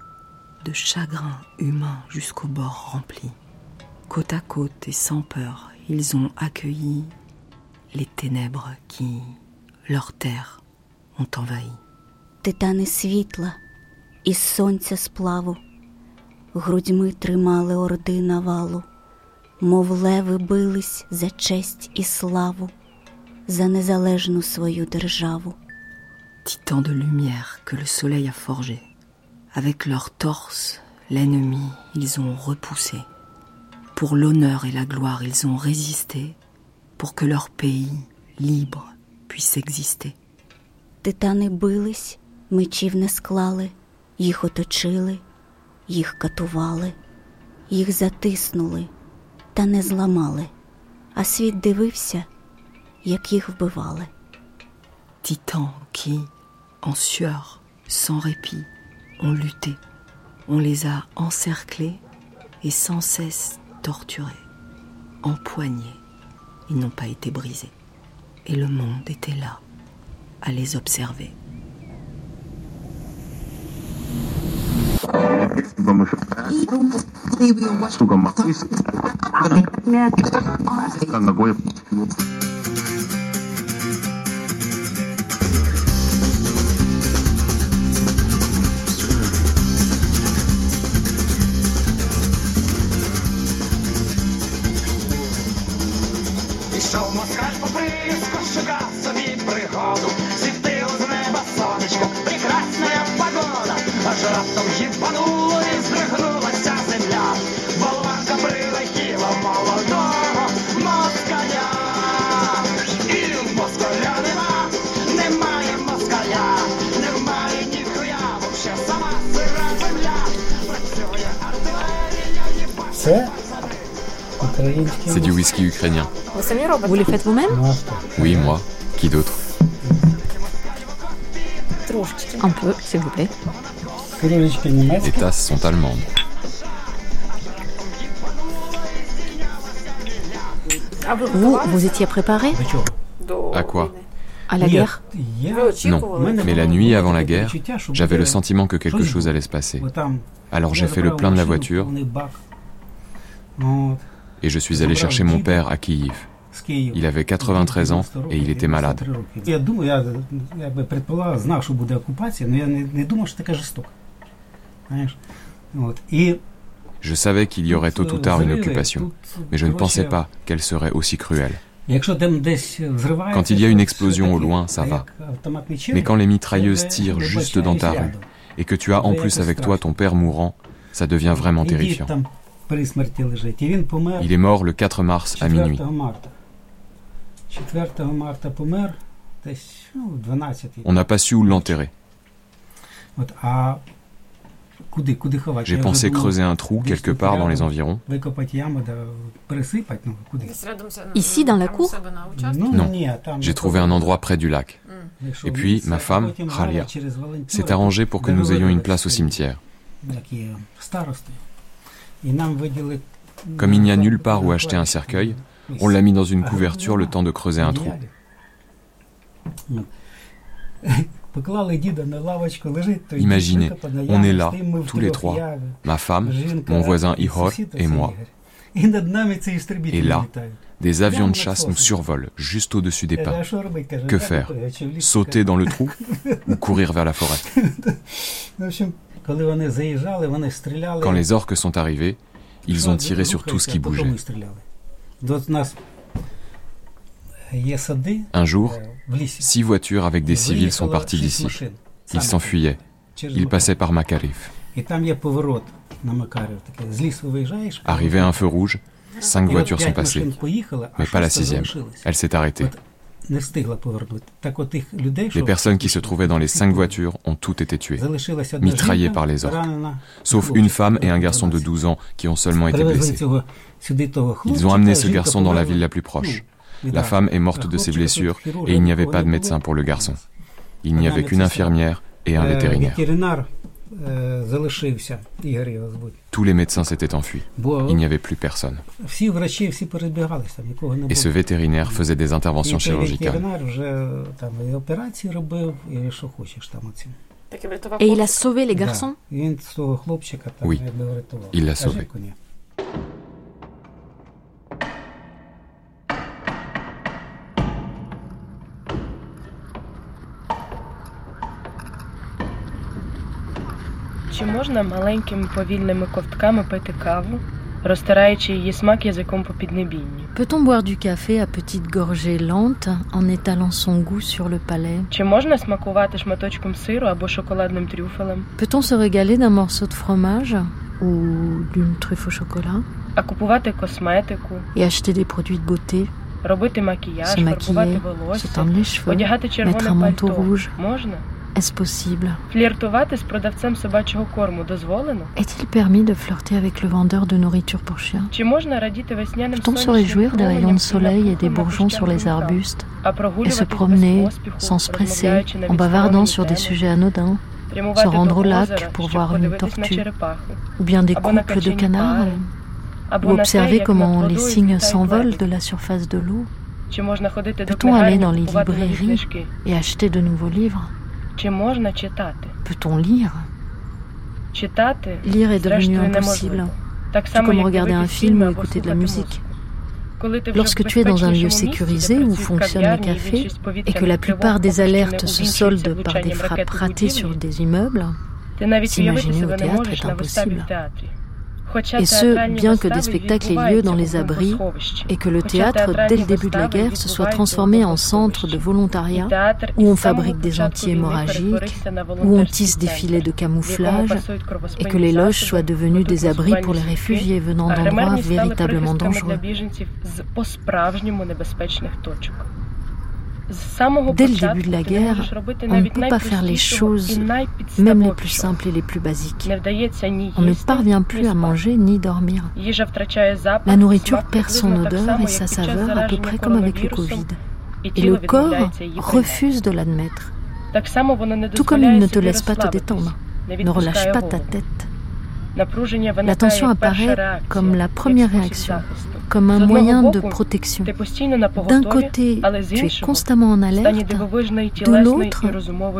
de chagrin humain jusqu'au bord rempli. Côte à côte et sans peur, ils ont accueilli les ténèbres qui, leur terre, ont envahi. Титани світла із сонця сплаву, грудьми тримали орди навалу, мов леви бились за честь і славу, за незалежну свою державу. Titans de lumière que le soleil a forgés. Avec leur torse, l'ennemi, ils ont repoussé. Pour l'honneur et la gloire, ils ont résisté pour que leur pays, libre, puisse exister. Титани бились, мечів не склали, їх оточили, їх катували, їх затиснули та не зламали, а світ дивився, як їх вбивали. Titans qui, en sueur, sans répit, ont lutté. On les a encerclés et sans cesse torturés. empoignés. Ils n'ont pas été brisés. Et le monde était là, à les observer. Пішов москаль поприску, шукав собі пригоду, світило з неба сонечко, прекрасна погода, аж раптом їбануло і здригнулася земля, болванка прилетіла молодого москаля, і москаля нема, немає москаля, немає ніхуя, вообще сама сира земля, працює артилерія, їбать. C'est du whisky ukrainien. Vous les faites vous-même Oui, moi. Qui d'autre Un peu, s'il vous plaît. Les tasses sont allemandes. Vous, vous étiez préparé À quoi À la guerre Non, mais la nuit avant la guerre, j'avais le sentiment que quelque chose allait se passer. Alors j'ai fait le plein de la voiture et je suis allé chercher mon père à Kiev. Il avait 93 ans et il était malade. Je savais qu'il y aurait tôt ou tard une occupation, mais je ne pensais pas qu'elle serait aussi cruelle. Quand il y a une explosion au loin, ça va. Mais quand les mitrailleuses tirent juste dans ta rue, et que tu as en plus avec toi ton père mourant, ça devient vraiment terrifiant. Il est mort le 4 mars à minuit. On n'a pas su où l'enterrer. J'ai pensé creuser un trou quelque part dans les environs. Ici, dans la cour? Non, j'ai trouvé un endroit près du lac. Et puis, ma femme, Khalia, s'est arrangée pour que nous ayons une place au cimetière. Comme il n'y a nulle part où acheter un cercueil, on l'a mis dans une couverture le temps de creuser un trou. <laughs> Imaginez, on est là, tous les trois, ma femme, mon voisin Ihor et moi. Et là, des avions de chasse nous survolent juste au-dessus des pins. Que faire? Sauter dans le trou <laughs> ou courir vers la forêt? Quand les orques sont arrivés, ils ont tiré sur tout ce qui bougeait. Un jour, six voitures avec des civils sont parties d'ici. Ils s'enfuyaient. Ils passaient par Makarif. Arrivé à un feu rouge, cinq voitures sont passées, mais pas la sixième. Elle s'est arrêtée. Les personnes qui se trouvaient dans les cinq voitures ont toutes été tuées, mitraillées par les orques, sauf une femme et un garçon de 12 ans qui ont seulement été blessés. Ils ont amené ce garçon dans la ville la plus proche. La femme est morte de ses blessures et il n'y avait pas de médecin pour le garçon. Il n'y avait qu'une infirmière et un vétérinaire. Tous les médecins s'étaient enfuis. Il n'y avait plus personne. Et ce vétérinaire faisait des interventions chirurgicales. Et il a sauvé les garçons Oui, il l'a sauvé. Чи можна маленькими повільними ковтками пити каву, розтираючи її смак язиком по піднебінні? Peut-on boire du café à petites gorgées lentes en étalant son goût sur le palais Чи можна смакувати шматочком сиру або шоколадним трюфелем? Peut-on se régaler d'un morceau de fromage ou d'une truffe au chocolat А купувати косметику, et acheter des produits de beauté, робити макіяж, se фарбувати maquiller, se волосся, teindre les cheveux, одягати mettre червоне un manteau пальто? rouge Можна? Est-ce possible Est-il permis de flirter avec le vendeur de nourriture pour chiens Peut-on se réjouir des rayons de soleil et des bourgeons sur les arbustes et se promener sans se presser, en bavardant sur des sujets anodins se rendre au lac pour voir une tortue, ou bien des couples de canards, ou observer comment les cygnes s'envolent de la surface de l'eau. Peut-on aller dans les librairies et acheter de nouveaux livres? Peut-on lire? Lire est devenu impossible, tout comme regarder un film ou écouter de la musique. Lorsque tu es dans un lieu sécurisé où fonctionnent les cafés et que la plupart des alertes se soldent par des frappes ratées sur des immeubles, s'imaginer au théâtre est impossible. Et ce, bien que des spectacles aient lieu dans les abris et que le théâtre, dès le début de la guerre, se soit transformé en centre de volontariat où on fabrique des anti-hémorragiques, où on tisse des filets de camouflage et que les loges soient devenues des abris pour les réfugiés venant d'endroits véritablement dangereux. Dès le début de la guerre, on ne peut pas faire les choses, même les plus simples et les plus basiques. On ne parvient plus à manger ni dormir. La nourriture perd son odeur et sa saveur à peu près comme avec le Covid. Et le corps refuse de l'admettre. Tout comme il ne te laisse pas te détendre. Ne relâche pas ta tête. La tension apparaît comme la première réaction, comme un moyen de protection. D'un côté, tu es constamment en alerte, de l'autre,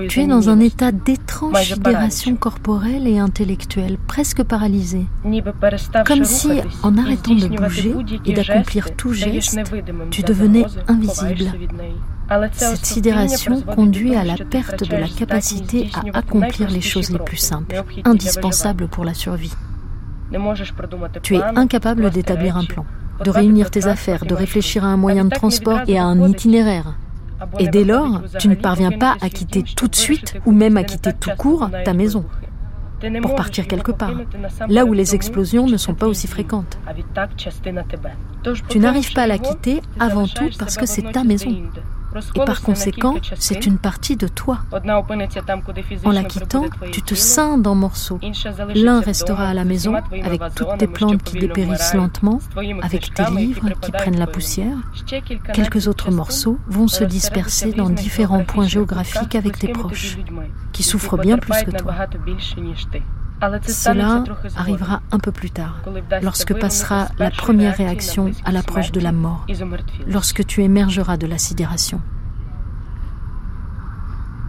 tu es dans un état d'étrange sidération corporelle et intellectuelle, presque paralysé. Comme si, en arrêtant de bouger et d'accomplir tout geste, tu devenais invisible. Cette sidération conduit à la perte de la capacité à accomplir les choses les plus simples, indispensables pour la survie. Tu es incapable d'établir un plan, de réunir tes affaires, de réfléchir à un moyen de transport et à un itinéraire. Et dès lors, tu ne parviens pas à quitter tout de suite ou même à quitter tout court ta maison pour partir quelque part, là où les explosions ne sont pas aussi fréquentes. Tu n'arrives pas à la quitter avant tout parce que c'est ta maison. Et par conséquent, c'est une partie de toi. En la quittant, tu te scindes en morceaux. L'un restera à la maison avec toutes tes plantes qui dépérissent lentement, avec tes livres qui prennent la poussière. Quelques autres morceaux vont se disperser dans différents points géographiques avec tes proches, qui souffrent bien plus que toi. Cela arrivera un peu plus tard, lorsque passera la première réaction à l'approche de la mort, lorsque tu émergeras de la sidération.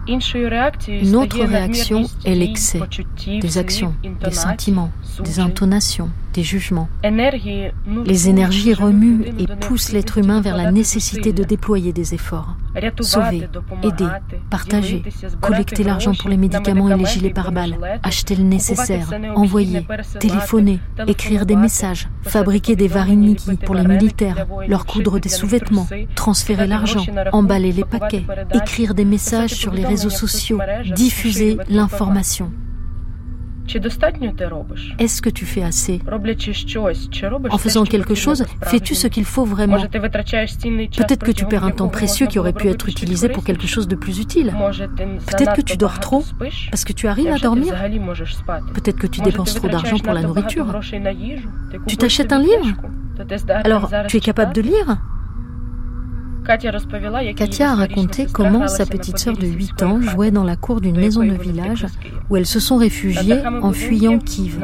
Une autre réaction est l'excès des actions, des sentiments, des intonations, des jugements. Les énergies remuent et poussent l'être humain vers la nécessité de déployer des efforts. Sauver, aider, partager, collecter l'argent pour les médicaments et les gilets pare-balles, acheter le nécessaire, envoyer, téléphoner, écrire des messages, fabriquer des variniki pour les militaires, leur coudre des sous-vêtements, transférer l'argent, emballer les paquets, écrire des messages sur les réseaux sociaux, diffuser l'information. Est-ce que tu fais assez? En faisant quelque chose, fais-tu ce qu'il faut vraiment? Peut-être que tu perds un temps précieux qui aurait pu être utilisé pour quelque chose de plus utile. Peut-être que tu dors trop parce que tu arrives à dormir. Peut-être que tu dépenses trop d'argent pour la nourriture. Tu t'achètes un livre? Alors, tu es capable de lire? Katia a raconté comment sa petite sœur de 8 ans jouait dans la cour d'une maison de village où elles se sont réfugiées en fuyant Kiev.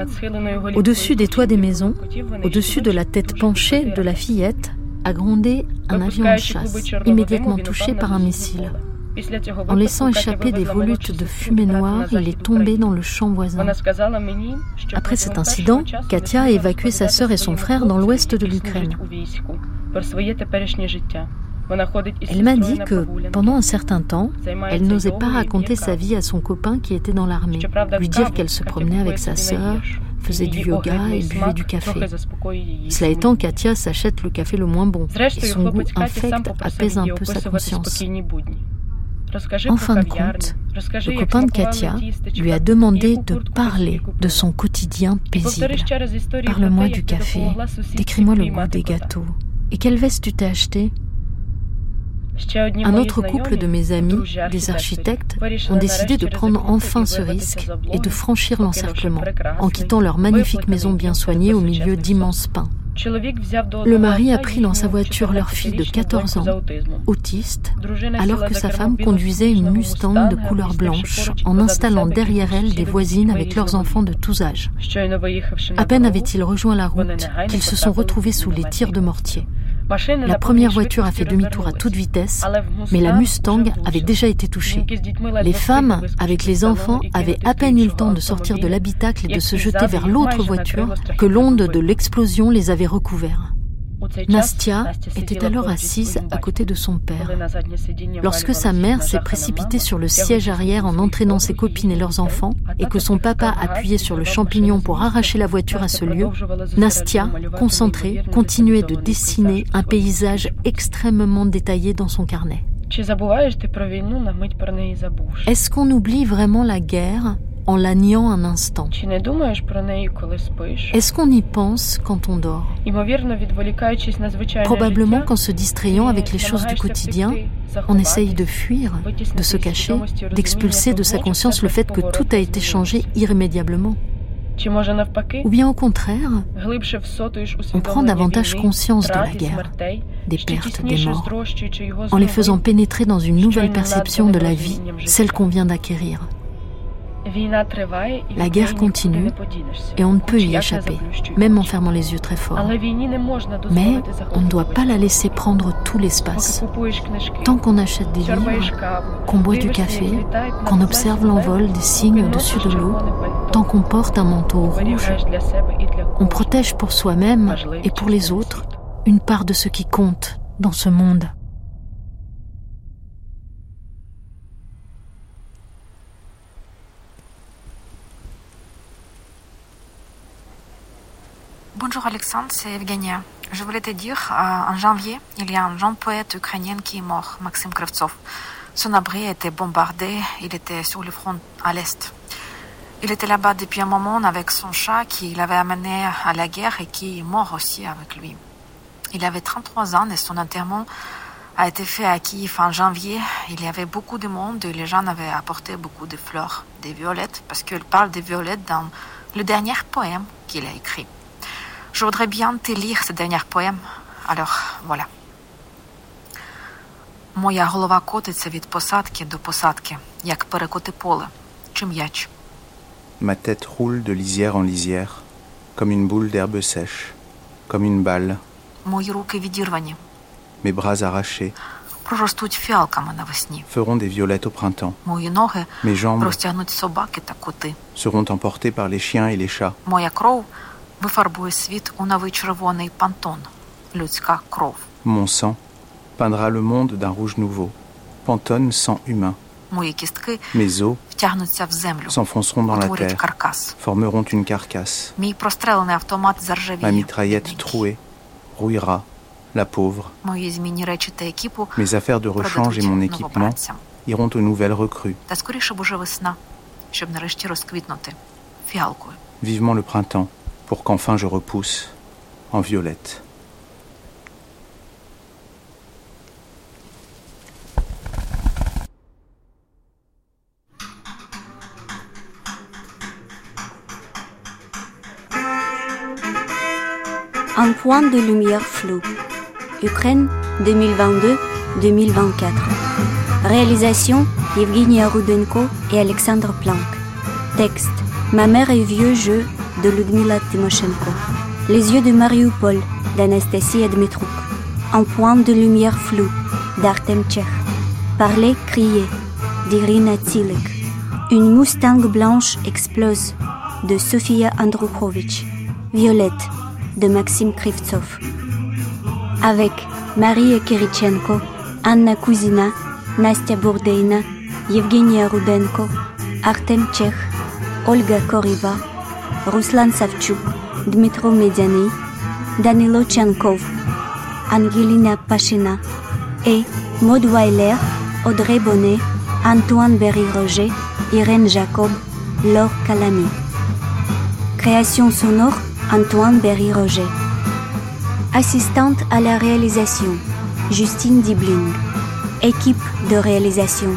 Au-dessus des toits des maisons, au-dessus de la tête penchée de la fillette, a grondé un avion de chasse, immédiatement touché par un missile. En laissant échapper des volutes de fumée noire, il est tombé dans le champ voisin. Après cet incident, Katia a évacué sa sœur et son frère dans l'ouest de l'Ukraine. Elle m'a dit que pendant un certain temps, elle n'osait pas raconter sa vie à son copain qui était dans l'armée, lui dire qu'elle se promenait avec sa sœur, faisait du yoga et buvait du café. Cela étant, Katia s'achète le café le moins bon et son goût infect apaise un peu sa conscience. En fin de compte, le copain de Katia lui a demandé de parler de son quotidien paisible. Parle-moi du café, décris-moi le goût des gâteaux. Et quelle veste tu t'es acheté? Un autre couple de mes amis, des architectes, ont décidé de prendre enfin ce risque et de franchir l'encerclement en quittant leur magnifique maison bien soignée au milieu d'immenses pins. Le mari a pris dans sa voiture leur fille de 14 ans, autiste, alors que sa femme conduisait une Mustang de couleur blanche en installant derrière elle des voisines avec leurs enfants de tous âges. À peine avaient-ils rejoint la route qu'ils se sont retrouvés sous les tirs de mortier. La première voiture a fait demi-tour à toute vitesse, mais la Mustang avait déjà été touchée. Les femmes, avec les enfants, avaient à peine eu le temps de sortir de l'habitacle et de se jeter vers l'autre voiture que l'onde de l'explosion les avait recouverts. Nastia était alors assise à côté de son père. Lorsque sa mère s'est précipitée sur le siège arrière en entraînant ses copines et leurs enfants, et que son papa appuyait sur le champignon pour arracher la voiture à ce lieu, Nastia, concentrée, continuait de dessiner un paysage extrêmement détaillé dans son carnet. Est-ce qu'on oublie vraiment la guerre? En la niant un instant. Est-ce qu'on y pense quand on dort? Probablement qu'en se distrayant avec les choses du quotidien, on essaye de fuir, de se cacher, d'expulser de sa conscience le fait que tout a été changé irrémédiablement. Ou bien au contraire, on prend davantage conscience de la guerre, des pertes, des morts, en les faisant pénétrer dans une nouvelle perception de la vie, celle qu'on vient d'acquérir. La guerre continue et on ne peut y échapper, même en fermant les yeux très fort. Mais on ne doit pas la laisser prendre tout l'espace. Tant qu'on achète des livres, qu'on boit du café, qu'on observe l'envol des signes au-dessus de l'eau, tant qu'on porte un manteau rouge, on protège pour soi-même et pour les autres une part de ce qui compte dans ce monde. Alexandre, c'est Evgenia. Je voulais te dire, euh, en janvier, il y a un jeune poète ukrainien qui est mort, Maxime Kravtsov. Son abri a été bombardé, il était sur le front à l'est. Il était là-bas depuis un moment avec son chat qu'il avait amené à la guerre et qui est mort aussi avec lui. Il avait 33 ans et son enterrement a été fait à Kiev en janvier. Il y avait beaucoup de monde et les gens avaient apporté beaucoup de fleurs, des violettes, parce qu'il parle des violettes dans le dernier poème qu'il a écrit. Je voudrais bien te lire ce dernier poème. Alors, voilà. Моя голова котиться від посадки до посадки, як перекоти поле, чи м'яч. Ma tête roule de lisière en lisière, comme une boule d'herbe sèche, comme une balle. Мої руки відірвані. Mes bras arrachés проростуть фіалками навесні. feront des violettes au printemps. Мої ноги Mes jambes розтягнуть собаки та коти. seront emportées par les chiens et les chats. Моя кров вифарбує світ у новий червоний пантон. Людська кров. Mon sang peindra le monde d'un rouge nouveau. Pantone sang humain. Мої кістки Mes os втягнуться в землю. s'enfonceront dans la утворять terre, каркас. formeront une carcasse. Мій прострелений автомат Ma заржавіє. mitraillette trouée rouillera, la pauvre. Мої змінні речі та екіпу Mes affaires de rechange et mon продадуть équipement новобранцям. iront aux nouvelles recrues. Та скоріше б уже весна, щоб нарешті розквітнути фіалкою. Vivement le printemps, pour qu'enfin je repousse en violette. Un point de lumière flou. Ukraine 2022-2024. Réalisation Evgenia Rudenko et Alexandre Planck. Texte Ma mère est vieux jeu de Ludmila Timoshenko. Les yeux de Mariupol d'Anastasie Dmitrouk. Un point de lumière flou d'Artem Tchekh. Parler, crier d'Irina Tilek. Une Mustang blanche explose de Sofia Andrukhovich. Violette de Maxime Krivtsov. Avec Marie Kirichenko, Anna Kuzina, Nastya Bourdeina, Evgenia Rudenko, Artem Tchekh, Olga Koriva, Ruslan Savchuk, Dmitro Mediani, Danilo Tchankov, Angelina Pachina et Maud Weiler, Audrey Bonnet, Antoine Berry-Roger, Irène Jacob, Laure Calamy. Création sonore Antoine Berry-Roger. Assistante à la réalisation Justine Dibling. Équipe de réalisation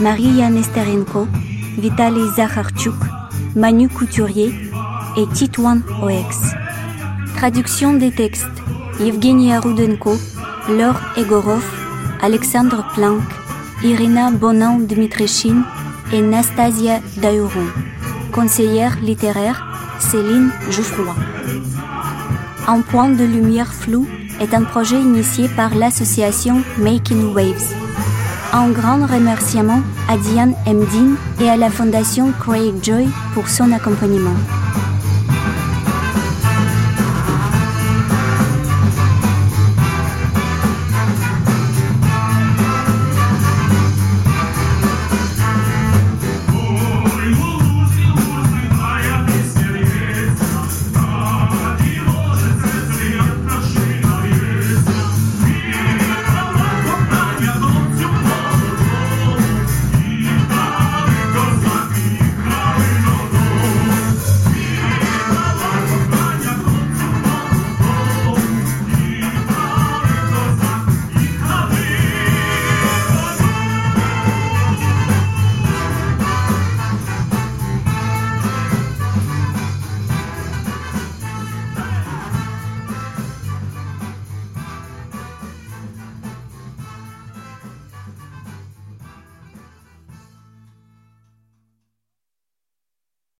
Maria Nesterenko, Vitaly Zakharchuk, Manu Couturier et Titouan Oex. Traduction des textes Evgenia Rudenko, Laure Egorov, Alexandre Planck, Irina Bonan-Dmitrichine et Nastasia Dahuron. Conseillère littéraire Céline Jouffroy. Un point de lumière flou est un projet initié par l'association Making Waves. Un grand remerciement à Diane Emdin et à la fondation Craig Joy pour son accompagnement.